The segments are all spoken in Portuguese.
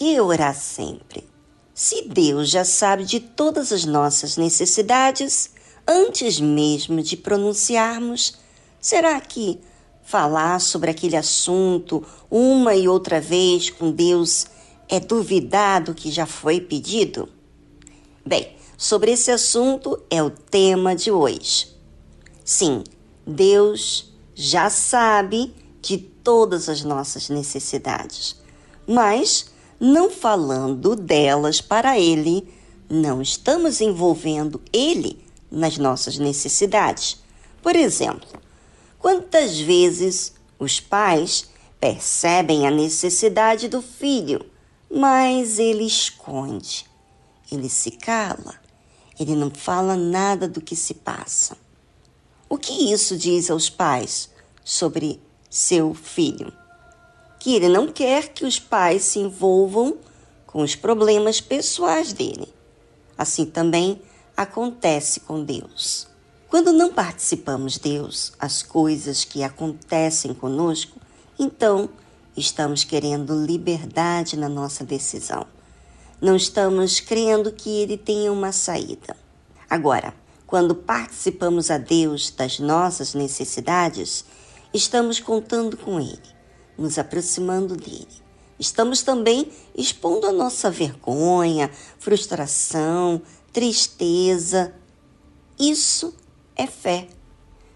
que orar sempre? Se Deus já sabe de todas as nossas necessidades, antes mesmo de pronunciarmos, será que falar sobre aquele assunto uma e outra vez com Deus é duvidar do que já foi pedido? Bem, sobre esse assunto é o tema de hoje. Sim, Deus já sabe de todas as nossas necessidades, mas não falando delas para Ele, não estamos envolvendo Ele nas nossas necessidades. Por exemplo, quantas vezes os pais percebem a necessidade do filho, mas ele esconde, ele se cala, ele não fala nada do que se passa. O que isso diz aos pais sobre seu filho? Que ele não quer que os pais se envolvam com os problemas pessoais dele. Assim também acontece com Deus. Quando não participamos Deus, as coisas que acontecem conosco, então estamos querendo liberdade na nossa decisão. Não estamos crendo que Ele tenha uma saída. Agora, quando participamos a Deus das nossas necessidades, estamos contando com Ele nos aproximando dele. Estamos também expondo a nossa vergonha, frustração, tristeza. Isso é fé.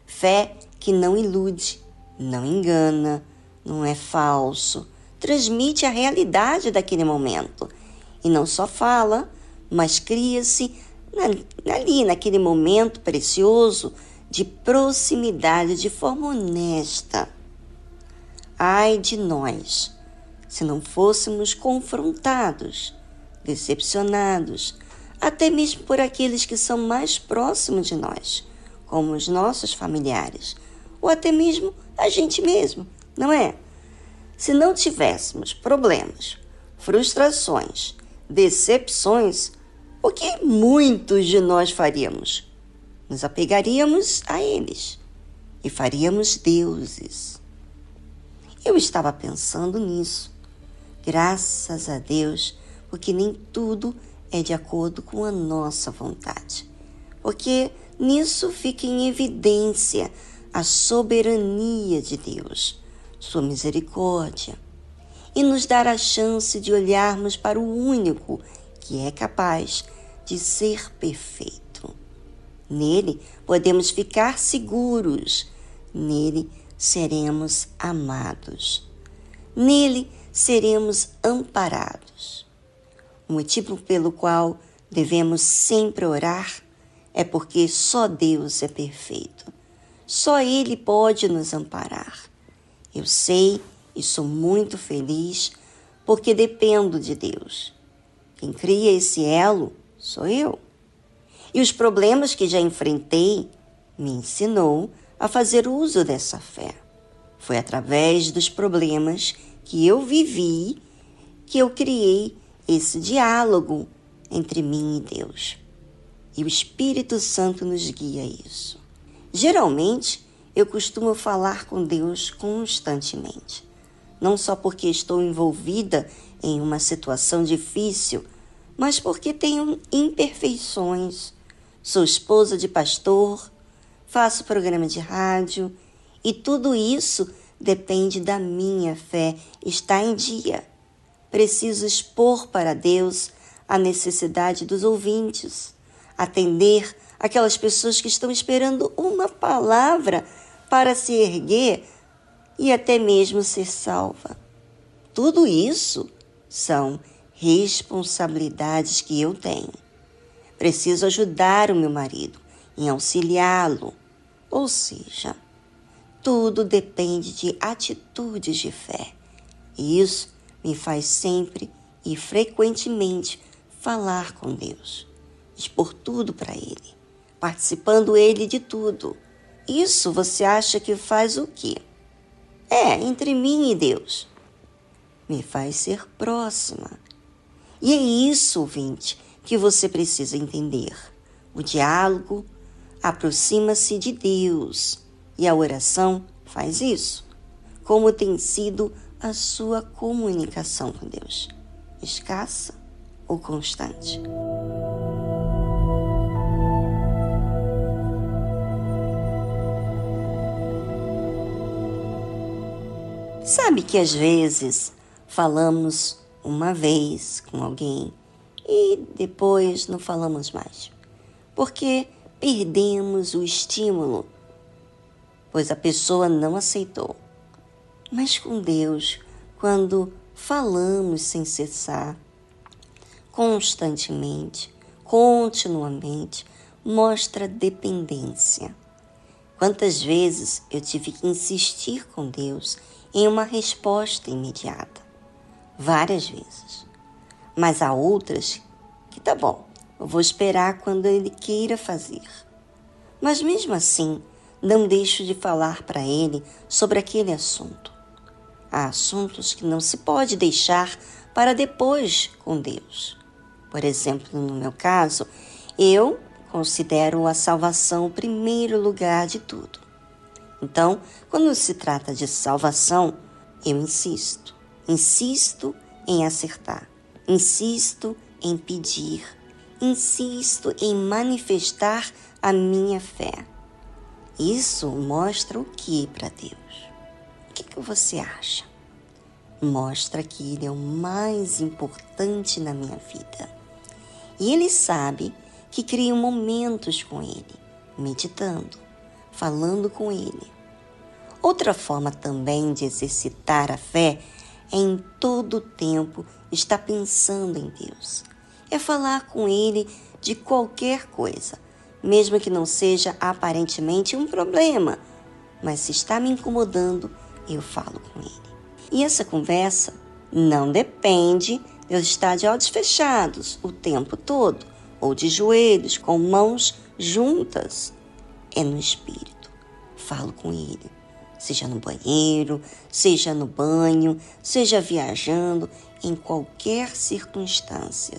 Fé que não ilude, não engana, não é falso, transmite a realidade daquele momento. E não só fala, mas cria-se ali, naquele momento precioso de proximidade de forma honesta. Ai de nós, se não fôssemos confrontados, decepcionados, até mesmo por aqueles que são mais próximos de nós, como os nossos familiares, ou até mesmo a gente mesmo, não é? Se não tivéssemos problemas, frustrações, decepções, o que muitos de nós faríamos? Nos apegaríamos a eles e faríamos deuses. Eu estava pensando nisso. Graças a Deus, porque nem tudo é de acordo com a nossa vontade. Porque nisso fica em evidência a soberania de Deus, sua misericórdia, e nos dar a chance de olharmos para o único que é capaz de ser perfeito. Nele podemos ficar seguros, nele seremos amados. Nele seremos amparados. O motivo pelo qual devemos sempre orar é porque só Deus é perfeito. Só Ele pode nos amparar. Eu sei e sou muito feliz porque dependo de Deus. Quem cria esse elo sou eu. E os problemas que já enfrentei me ensinou a fazer uso dessa fé. Foi através dos problemas que eu vivi que eu criei esse diálogo entre mim e Deus. E o Espírito Santo nos guia a isso. Geralmente, eu costumo falar com Deus constantemente. Não só porque estou envolvida em uma situação difícil, mas porque tenho imperfeições. Sou esposa de pastor faço programa de rádio e tudo isso depende da minha fé estar em dia. Preciso expor para Deus a necessidade dos ouvintes, atender aquelas pessoas que estão esperando uma palavra para se erguer e até mesmo ser salva. Tudo isso são responsabilidades que eu tenho. Preciso ajudar o meu marido, em auxiliá-lo, ou seja, tudo depende de atitudes de fé. E isso me faz sempre e frequentemente falar com Deus, expor tudo para Ele, participando Ele de tudo. Isso você acha que faz o quê? É, entre mim e Deus. Me faz ser próxima. E é isso, ouvinte, que você precisa entender. O diálogo, aproxima-se de Deus e a oração faz isso. Como tem sido a sua comunicação com Deus? escassa ou constante. Sabe que às vezes falamos uma vez com alguém e depois não falamos mais, porque perdemos o estímulo, pois a pessoa não aceitou. Mas com Deus, quando falamos sem cessar, constantemente, continuamente, mostra dependência. Quantas vezes eu tive que insistir com Deus em uma resposta imediata? Várias vezes. Mas há outras que tá bom, eu vou esperar quando Ele queira fazer. Mas mesmo assim, não deixo de falar para Ele sobre aquele assunto. Há assuntos que não se pode deixar para depois com Deus. Por exemplo, no meu caso, eu considero a salvação o primeiro lugar de tudo. Então, quando se trata de salvação, eu insisto, insisto em acertar, insisto em pedir, insisto em manifestar a minha fé. Isso mostra o que para Deus? O que, que você acha? Mostra que Ele é o mais importante na minha vida. E Ele sabe que crio momentos com Ele, meditando, falando com Ele. Outra forma também de exercitar a fé é em todo o tempo estar pensando em Deus. É falar com Ele de qualquer coisa, mesmo que não seja aparentemente um problema, mas se está me incomodando, eu falo com ele. E essa conversa não depende de eu estar de olhos fechados o tempo todo ou de joelhos com mãos juntas. É no espírito. Falo com ele, seja no banheiro, seja no banho, seja viajando, em qualquer circunstância.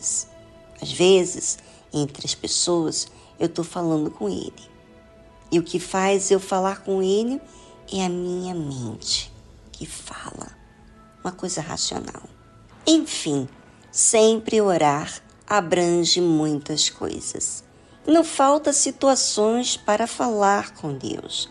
Às vezes, entre as pessoas, eu estou falando com ele. E o que faz eu falar com ele é a minha mente que fala, uma coisa racional. Enfim, sempre orar abrange muitas coisas. Não falta situações para falar com Deus.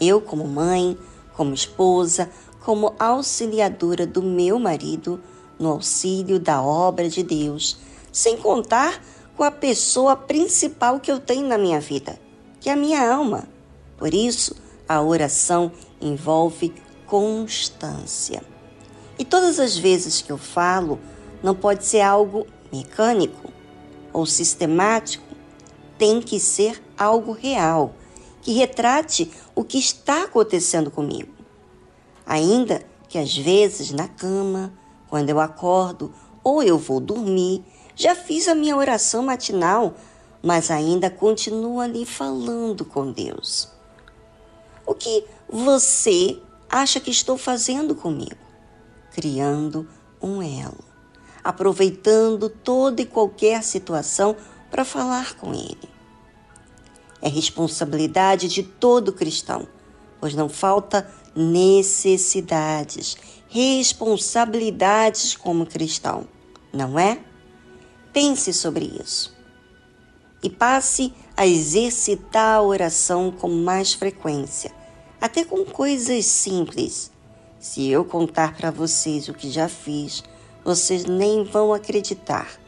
Eu, como mãe, como esposa, como auxiliadora do meu marido, no auxílio da obra de Deus, sem contar com a pessoa principal que eu tenho na minha vida, que é a minha alma. Por isso, a oração envolve constância. E todas as vezes que eu falo, não pode ser algo mecânico ou sistemático, tem que ser algo real, que retrate o que está acontecendo comigo. Ainda que às vezes na cama, quando eu acordo ou eu vou dormir, já fiz a minha oração matinal, mas ainda continuo ali falando com Deus. O que você acha que estou fazendo comigo? Criando um elo, aproveitando toda e qualquer situação para falar com Ele. É responsabilidade de todo cristão, pois não falta necessidades, responsabilidades como cristão, não é? Pense sobre isso e passe a exercitar a oração com mais frequência, até com coisas simples. Se eu contar para vocês o que já fiz, vocês nem vão acreditar.